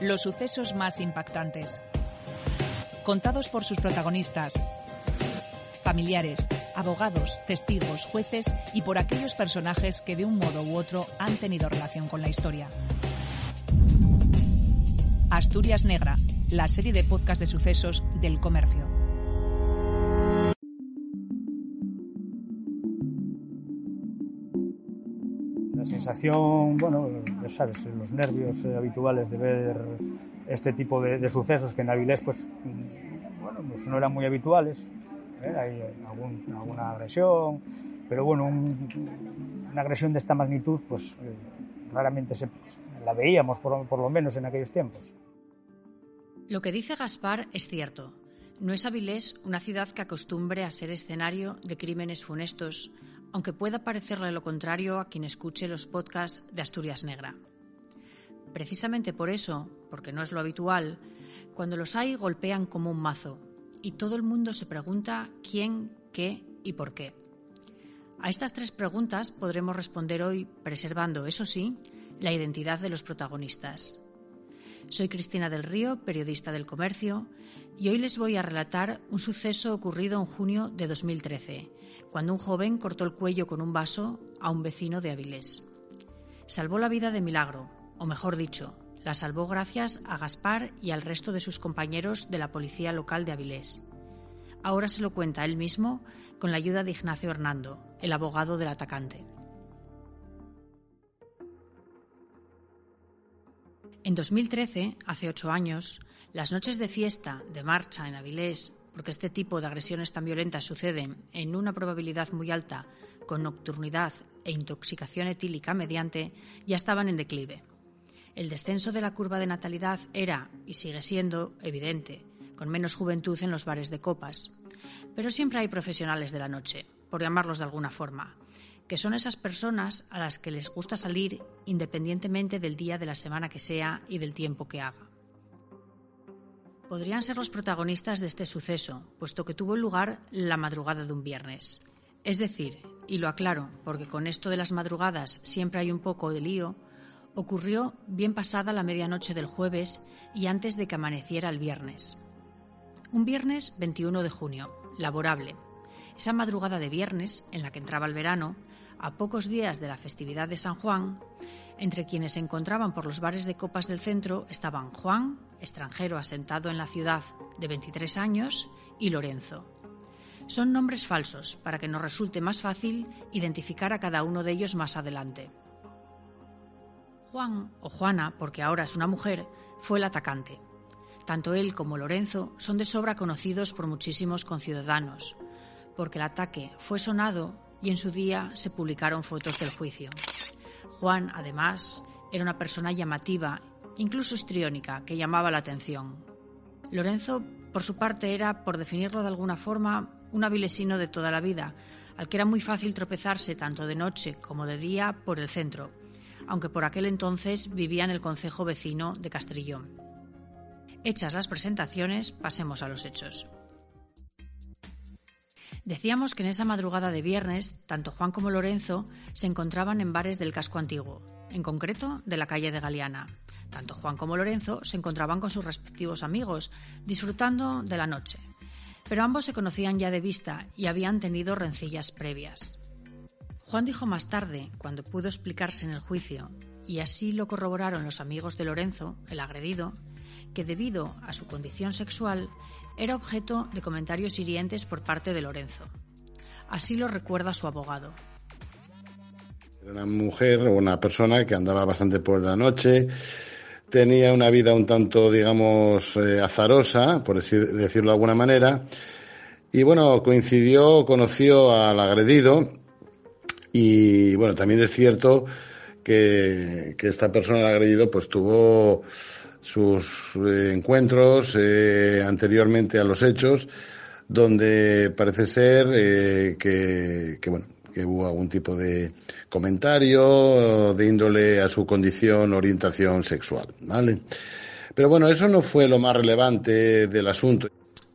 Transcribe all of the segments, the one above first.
Los sucesos más impactantes. Contados por sus protagonistas, familiares, abogados, testigos, jueces y por aquellos personajes que de un modo u otro han tenido relación con la historia. Asturias Negra, la serie de podcast de sucesos del comercio. Sensación, bueno, ya sabes, los nervios eh, habituales de ver este tipo de, sucesos que en Avilés, pues, mm, bueno, pues no eran muy habituales. ¿eh? Hay alguna agresión, pero bueno, una agresión de esta magnitud, pues eh, raramente se, la veíamos, por, por lo menos en aquellos tiempos. Lo que dice Gaspar es cierto. No es Avilés una ciudad que acostumbre a ser escenario de crímenes funestos, aunque pueda parecerle lo contrario a quien escuche los podcasts de Asturias Negra. Precisamente por eso, porque no es lo habitual, cuando los hay golpean como un mazo y todo el mundo se pregunta quién, qué y por qué. A estas tres preguntas podremos responder hoy preservando, eso sí, la identidad de los protagonistas. Soy Cristina del Río, periodista del comercio, y hoy les voy a relatar un suceso ocurrido en junio de 2013, cuando un joven cortó el cuello con un vaso a un vecino de Avilés. Salvó la vida de milagro, o mejor dicho, la salvó gracias a Gaspar y al resto de sus compañeros de la policía local de Avilés. Ahora se lo cuenta él mismo con la ayuda de Ignacio Hernando, el abogado del atacante. En 2013, hace ocho años, las noches de fiesta, de marcha en Avilés, porque este tipo de agresiones tan violentas suceden en una probabilidad muy alta con nocturnidad e intoxicación etílica mediante, ya estaban en declive. El descenso de la curva de natalidad era, y sigue siendo, evidente, con menos juventud en los bares de copas. Pero siempre hay profesionales de la noche, por llamarlos de alguna forma, que son esas personas a las que les gusta salir independientemente del día de la semana que sea y del tiempo que haga podrían ser los protagonistas de este suceso, puesto que tuvo lugar la madrugada de un viernes. Es decir, y lo aclaro, porque con esto de las madrugadas siempre hay un poco de lío, ocurrió bien pasada la medianoche del jueves y antes de que amaneciera el viernes. Un viernes 21 de junio, laborable. Esa madrugada de viernes, en la que entraba el verano, a pocos días de la festividad de San Juan, entre quienes se encontraban por los bares de copas del centro estaban Juan, extranjero asentado en la ciudad de 23 años, y Lorenzo. Son nombres falsos para que nos resulte más fácil identificar a cada uno de ellos más adelante. Juan, o Juana, porque ahora es una mujer, fue el atacante. Tanto él como Lorenzo son de sobra conocidos por muchísimos conciudadanos, porque el ataque fue sonado y en su día se publicaron fotos del juicio. Juan, además, era una persona llamativa, incluso histriónica, que llamaba la atención. Lorenzo, por su parte, era, por definirlo de alguna forma, un avilesino de toda la vida, al que era muy fácil tropezarse tanto de noche como de día por el centro, aunque por aquel entonces vivía en el concejo vecino de Castrillón. Hechas las presentaciones, pasemos a los hechos. Decíamos que en esa madrugada de viernes, tanto Juan como Lorenzo se encontraban en bares del casco antiguo, en concreto de la calle de Galeana. Tanto Juan como Lorenzo se encontraban con sus respectivos amigos, disfrutando de la noche. Pero ambos se conocían ya de vista y habían tenido rencillas previas. Juan dijo más tarde, cuando pudo explicarse en el juicio, y así lo corroboraron los amigos de Lorenzo, el agredido, que debido a su condición sexual era objeto de comentarios hirientes por parte de Lorenzo. Así lo recuerda su abogado. Era una mujer o una persona que andaba bastante por la noche, tenía una vida un tanto, digamos, eh, azarosa, por decirlo de alguna manera, y bueno, coincidió, conoció al agredido, y bueno, también es cierto que, que esta persona, el agredido, pues tuvo sus eh, encuentros eh, anteriormente a los hechos, donde parece ser eh, que, que, bueno, que hubo algún tipo de comentario de índole a su condición, orientación sexual, ¿vale? Pero bueno, eso no fue lo más relevante del asunto.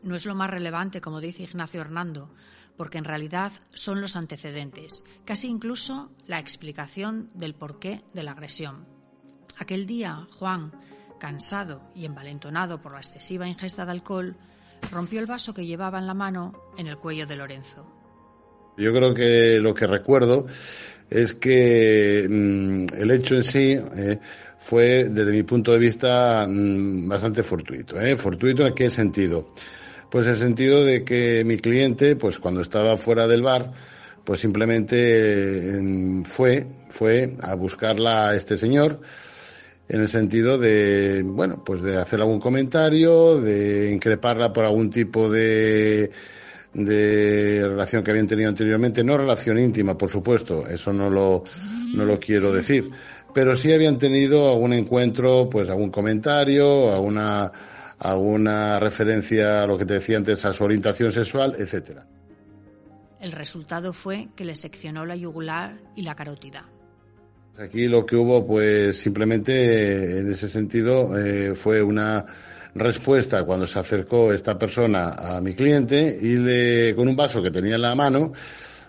No es lo más relevante, como dice Ignacio Hernando, porque en realidad son los antecedentes, casi incluso la explicación del porqué de la agresión. Aquel día, Juan cansado y envalentonado por la excesiva ingesta de alcohol, rompió el vaso que llevaba en la mano en el cuello de Lorenzo. Yo creo que lo que recuerdo es que mm, el hecho en sí eh, fue, desde mi punto de vista, mm, bastante fortuito. ¿eh? ¿Fortuito en qué sentido? Pues en el sentido de que mi cliente, pues cuando estaba fuera del bar, pues simplemente mm, fue, fue a buscarla a este señor, en el sentido de, bueno, pues de hacer algún comentario, de increparla por algún tipo de, de relación que habían tenido anteriormente, no relación íntima, por supuesto, eso no lo, no lo quiero decir, pero sí habían tenido algún encuentro, pues algún comentario, alguna, alguna referencia a lo que te decía antes, a su orientación sexual, etcétera. El resultado fue que le seccionó la yugular y la carótida. Aquí lo que hubo, pues simplemente en ese sentido, eh, fue una respuesta cuando se acercó esta persona a mi cliente y le, con un vaso que tenía en la mano,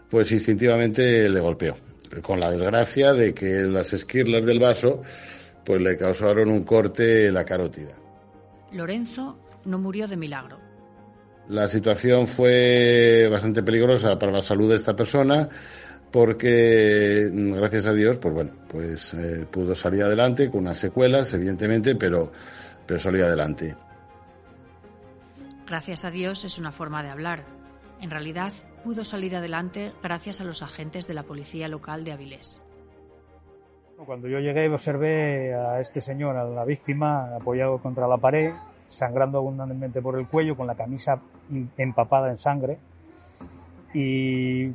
pues instintivamente le golpeó. Con la desgracia de que las esquirlas del vaso, pues le causaron un corte en la carótida. Lorenzo no murió de milagro. La situación fue bastante peligrosa para la salud de esta persona porque gracias a Dios, pues bueno, pues eh, pudo salir adelante con unas secuelas, evidentemente, pero, pero salió adelante. Gracias a Dios es una forma de hablar. En realidad, pudo salir adelante gracias a los agentes de la policía local de Avilés. Cuando yo llegué observé a este señor, a la víctima, apoyado contra la pared, sangrando abundantemente por el cuello, con la camisa empapada en sangre y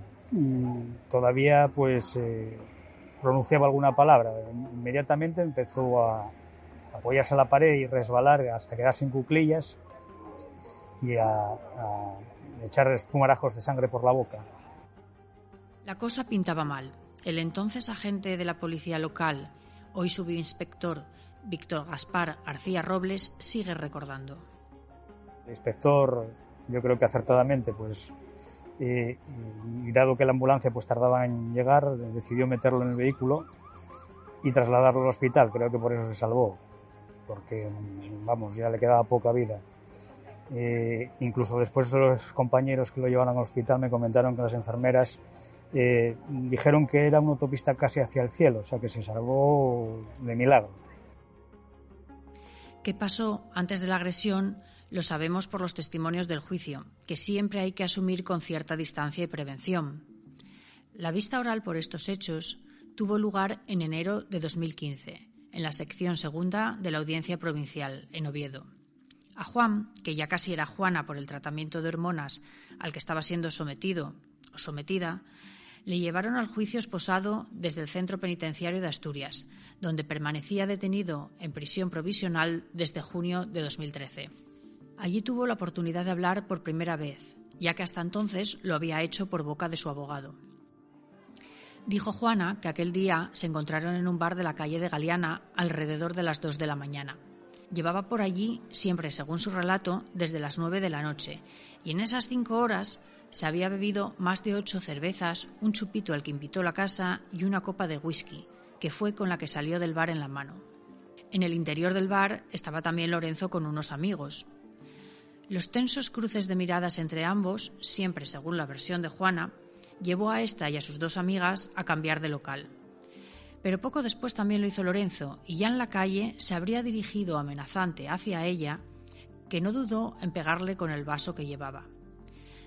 todavía pues eh, pronunciaba alguna palabra. Inmediatamente empezó a apoyarse a la pared y resbalar hasta quedarse en cuclillas y a, a echar espumarajos de sangre por la boca. La cosa pintaba mal. El entonces agente de la policía local, hoy subinspector Víctor Gaspar García Robles, sigue recordando. El inspector, yo creo que acertadamente, pues y, dado que la ambulancia pues tardaba en llegar, decidió meterlo en el vehículo y trasladarlo al hospital. Creo que por eso se salvó, porque vamos, ya le quedaba poca vida. Eh, incluso después los compañeros que lo llevaron al hospital me comentaron que las enfermeras eh, dijeron que era una autopista casi hacia el cielo, o sea que se salvó de milagro. ¿Qué pasó antes de la agresión? Lo sabemos por los testimonios del juicio, que siempre hay que asumir con cierta distancia y prevención. La vista oral por estos hechos tuvo lugar en enero de 2015, en la sección segunda de la Audiencia Provincial, en Oviedo. A Juan, que ya casi era Juana por el tratamiento de hormonas al que estaba siendo sometido o sometida, le llevaron al juicio esposado desde el Centro Penitenciario de Asturias, donde permanecía detenido en prisión provisional desde junio de 2013. Allí tuvo la oportunidad de hablar por primera vez, ya que hasta entonces lo había hecho por boca de su abogado. Dijo Juana que aquel día se encontraron en un bar de la calle de Galeana alrededor de las dos de la mañana. Llevaba por allí, siempre según su relato, desde las nueve de la noche, y en esas cinco horas se había bebido más de ocho cervezas, un chupito al que invitó la casa y una copa de whisky, que fue con la que salió del bar en la mano. En el interior del bar estaba también Lorenzo con unos amigos, los tensos cruces de miradas entre ambos, siempre según la versión de Juana, llevó a esta y a sus dos amigas a cambiar de local. Pero poco después también lo hizo Lorenzo, y ya en la calle se habría dirigido amenazante hacia ella, que no dudó en pegarle con el vaso que llevaba.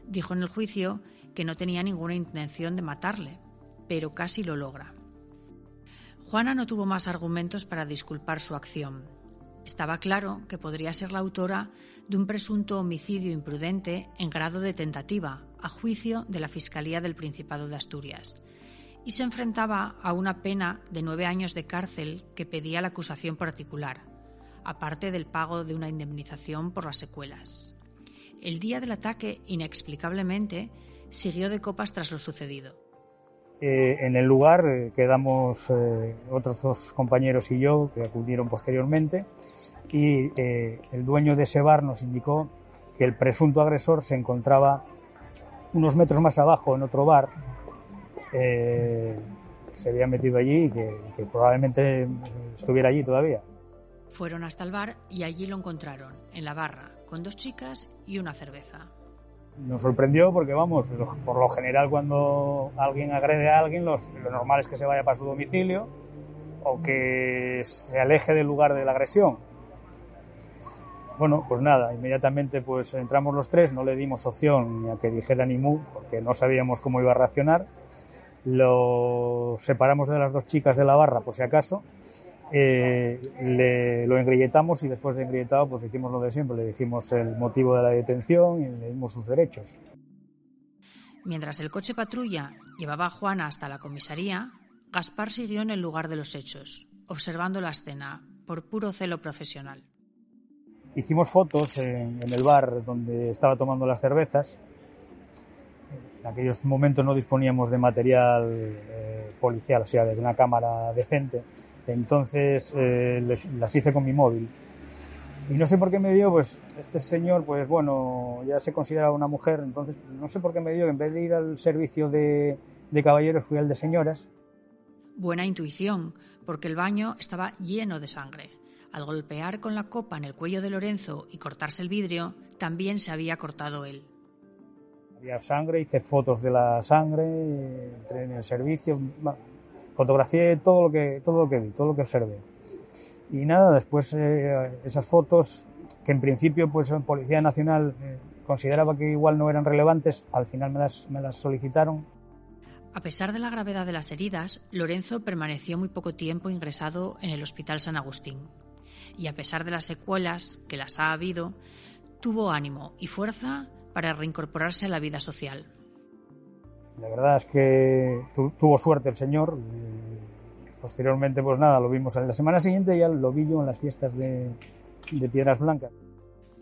Dijo en el juicio que no tenía ninguna intención de matarle, pero casi lo logra. Juana no tuvo más argumentos para disculpar su acción, estaba claro que podría ser la autora de un presunto homicidio imprudente en grado de tentativa, a juicio de la Fiscalía del Principado de Asturias, y se enfrentaba a una pena de nueve años de cárcel que pedía la acusación particular, aparte del pago de una indemnización por las secuelas. El día del ataque, inexplicablemente, siguió de copas tras lo sucedido. Eh, en el lugar eh, quedamos eh, otros dos compañeros y yo que acudieron posteriormente y el dueño de ese bar nos indicó que el presunto agresor se encontraba unos metros más abajo en otro bar que se había metido allí y que, que probablemente estuviera allí todavía. Fueron hasta el bar y allí lo encontraron, en la barra, con dos chicas y una cerveza. Nos sorprendió porque, vamos, por lo general cuando alguien agrede a alguien, lo normal es que se vaya para su domicilio o que se aleje del lugar de la agresión. Bueno, pues nada, inmediatamente pues entramos los tres, no le dimos opción ni a que dijera ni mu, porque no sabíamos cómo iba a reaccionar. Lo separamos de las dos chicas de la barra, por si acaso, eh, le, lo engrilletamos y después de engrilletado pues hicimos lo de siempre, le dijimos el motivo de la detención y le dimos sus derechos. Mientras el coche patrulla llevaba a Juana hasta la comisaría, Gaspar siguió en el lugar de los hechos, observando la escena, por puro celo profesional. Hicimos fotos en, el bar donde estaba tomando las cervezas. En aquellos momentos no disponíamos de material eh, policial, o sea, de una cámara decente entonces eh, las hice con mi móvil. Y no sé por qué me dio, pues este señor, pues bueno, ya se considera una mujer, entonces no sé por qué me dio, en vez de ir al servicio de, de caballeros, fui al de señoras. Buena intuición, porque el baño estaba lleno de sangre. Al golpear con la copa en el cuello de Lorenzo y cortarse el vidrio, también se había cortado él. Había sangre, hice fotos de la sangre, entré en el servicio, fotografié todo lo que, todo lo que vi, todo lo que observé. Y nada, después eh, esas fotos que en principio pues Policía Nacional eh, consideraba que igual no eran relevantes, al final me las, me las solicitaron. A pesar de la gravedad de las heridas, Lorenzo permaneció muy poco tiempo ingresado en el Hospital San Agustín. Y a pesar de las secuelas que las ha habido, tuvo ánimo y fuerza para reincorporarse a la vida social. La verdad es que tuvo suerte el señor. Posteriormente, pues nada, lo vimos en la semana siguiente, ya lo vi yo en las fiestas de, de Piedras Blancas.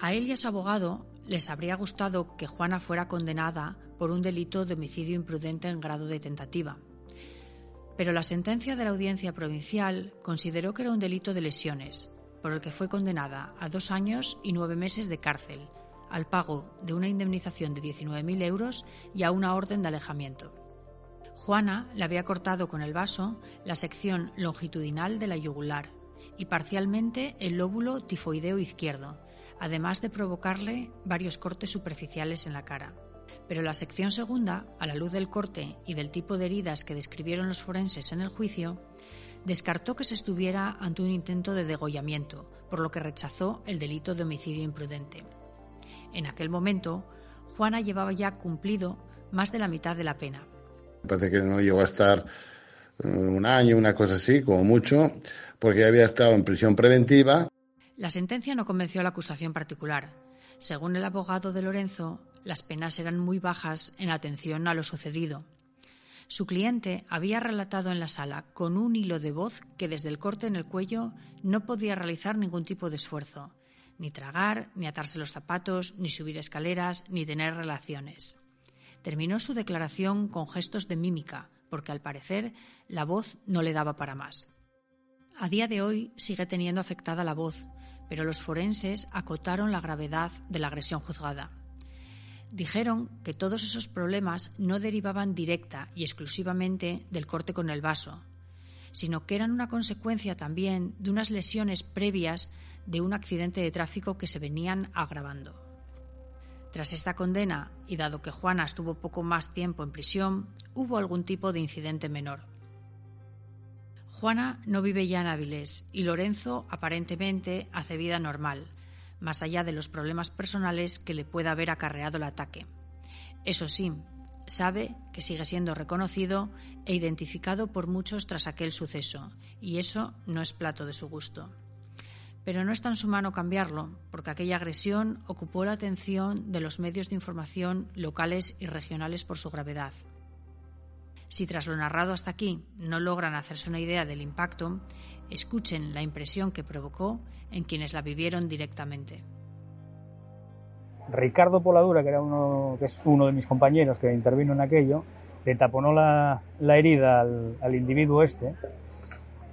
A él y a su abogado les habría gustado que Juana fuera condenada por un delito de homicidio imprudente en grado de tentativa. Pero la sentencia de la audiencia provincial consideró que era un delito de lesiones, por el que fue condenada a dos años y nueve meses de cárcel, al pago de una indemnización de 19.000 euros y a una orden de alejamiento. Juana le había cortado con el vaso la sección longitudinal de la yugular y parcialmente el lóbulo tifoideo izquierdo, además de provocarle varios cortes superficiales en la cara. Pero la sección segunda, a la luz del corte y del tipo de heridas que describieron los forenses en el juicio, descartó que se estuviera ante un intento de degollamiento, por lo que rechazó el delito de homicidio imprudente. En aquel momento, Juana llevaba ya cumplido más de la mitad de la pena. Parece que no llegó a estar eh, un año, una cosa así, como mucho, porque había estado en prisión preventiva. La sentencia no convenció a la acusación particular. Según el abogado de Lorenzo, las penas eran muy bajas en atención a lo sucedido. Su cliente había relatado en la sala con un hilo de voz que desde el corte en el cuello no podía realizar ningún tipo de esfuerzo, ni tragar, ni atarse los zapatos, ni subir escaleras, ni tener relaciones. Terminó su declaración con gestos de mímica, porque al parecer la voz no le daba para más. A día de hoy sigue teniendo afectada la voz, pero los forenses acotaron la gravedad de la agresión juzgada. Dijeron que todos esos problemas no derivaban directa y exclusivamente del corte con el vaso, sino que eran una consecuencia también de unas lesiones previas de un accidente de tráfico que se venían agravando. Tras esta condena, y dado que Juana estuvo poco más tiempo en prisión, hubo algún tipo de incidente menor. Juana no vive ya en Áviles y Lorenzo aparentemente hace vida normal, más allá de los problemas personales que le pueda haber acarreado el ataque. Eso sí, sabe que sigue siendo reconocido e identificado por muchos tras aquel suceso, y eso no es plato de su gusto pero no está en su mano cambiarlo, porque aquella agresión ocupó la atención de los medios de información locales y regionales por su gravedad. Si tras lo narrado hasta aquí no logran hacerse una idea del impacto, escuchen la impresión que provocó en quienes la vivieron directamente. Ricardo Poladura, que, era uno, que es uno de mis compañeros que intervino en aquello, le taponó la, herida al, al individuo este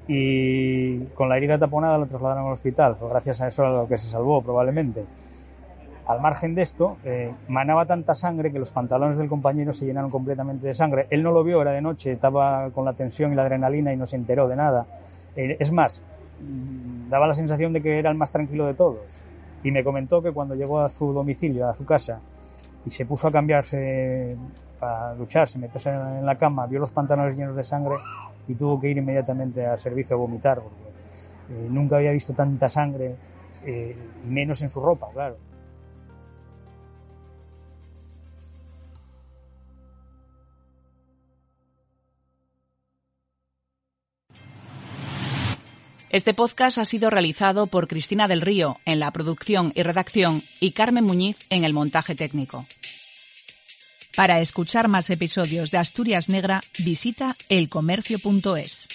y con la herida taponada lo trasladaron al hospital. Fue gracias a eso a lo que se salvó, probablemente. Al margen de esto, eh, manaba tanta sangre que los pantalones del compañero se llenaron completamente de sangre. Él no lo vio, era de noche, estaba con la tensión y la adrenalina y no se enteró de nada. Eh, es más, daba la sensación de que era el más tranquilo de todos. Y me comentó que cuando llegó a su domicilio, a su casa, y se puso a cambiarse para ducharse, meterse en la cama, vio los pantalones llenos de sangre y tuvo que ir inmediatamente al servicio a vomitar, porque eh, nunca había visto tanta sangre, eh, menos en su ropa, claro. Este podcast ha sido realizado por Cristina del Río en la producción y redacción y Carmen Muñiz en el montaje técnico. Para escuchar más episodios de Asturias Negra, visita elcomercio.es.